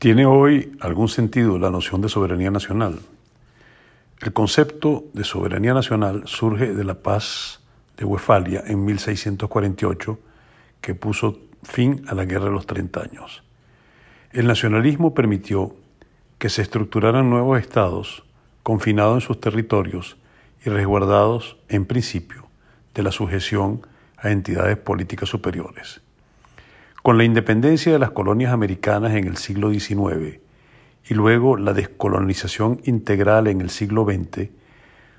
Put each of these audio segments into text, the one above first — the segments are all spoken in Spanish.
¿Tiene hoy algún sentido la noción de soberanía nacional? El concepto de soberanía nacional surge de la paz de Westfalia en 1648, que puso fin a la Guerra de los 30 años. El nacionalismo permitió que se estructuraran nuevos estados confinados en sus territorios y resguardados, en principio, de la sujeción a entidades políticas superiores. Con la independencia de las colonias americanas en el siglo XIX y luego la descolonización integral en el siglo XX,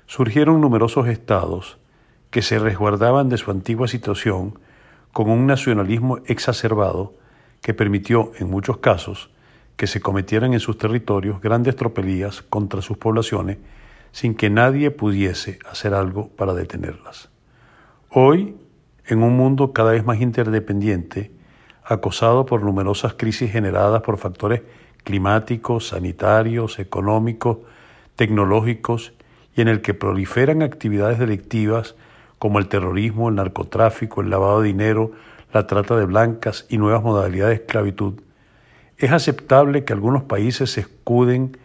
surgieron numerosos estados que se resguardaban de su antigua situación con un nacionalismo exacerbado que permitió, en muchos casos, que se cometieran en sus territorios grandes tropelías contra sus poblaciones sin que nadie pudiese hacer algo para detenerlas. Hoy, en un mundo cada vez más interdependiente, acosado por numerosas crisis generadas por factores climáticos, sanitarios, económicos, tecnológicos y en el que proliferan actividades delictivas como el terrorismo, el narcotráfico, el lavado de dinero, la trata de blancas y nuevas modalidades de esclavitud, es aceptable que algunos países se escuden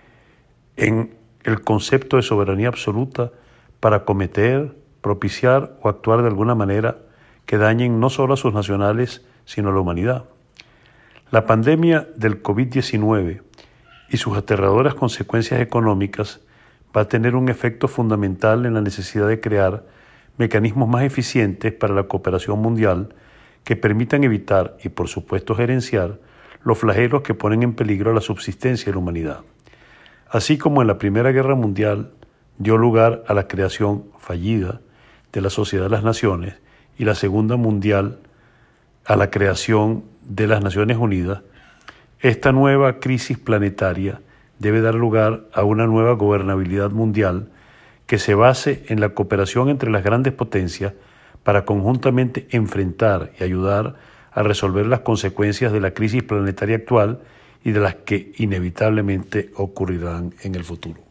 en el concepto de soberanía absoluta para cometer, propiciar o actuar de alguna manera que dañen no solo a sus nacionales, sino a la humanidad. La pandemia del COVID-19 y sus aterradoras consecuencias económicas va a tener un efecto fundamental en la necesidad de crear mecanismos más eficientes para la cooperación mundial que permitan evitar y por supuesto gerenciar los flagelos que ponen en peligro la subsistencia de la humanidad. Así como en la Primera Guerra Mundial dio lugar a la creación fallida de la Sociedad de las Naciones y la Segunda Mundial a la creación de las Naciones Unidas, esta nueva crisis planetaria debe dar lugar a una nueva gobernabilidad mundial que se base en la cooperación entre las grandes potencias para conjuntamente enfrentar y ayudar a resolver las consecuencias de la crisis planetaria actual y de las que inevitablemente ocurrirán en el futuro.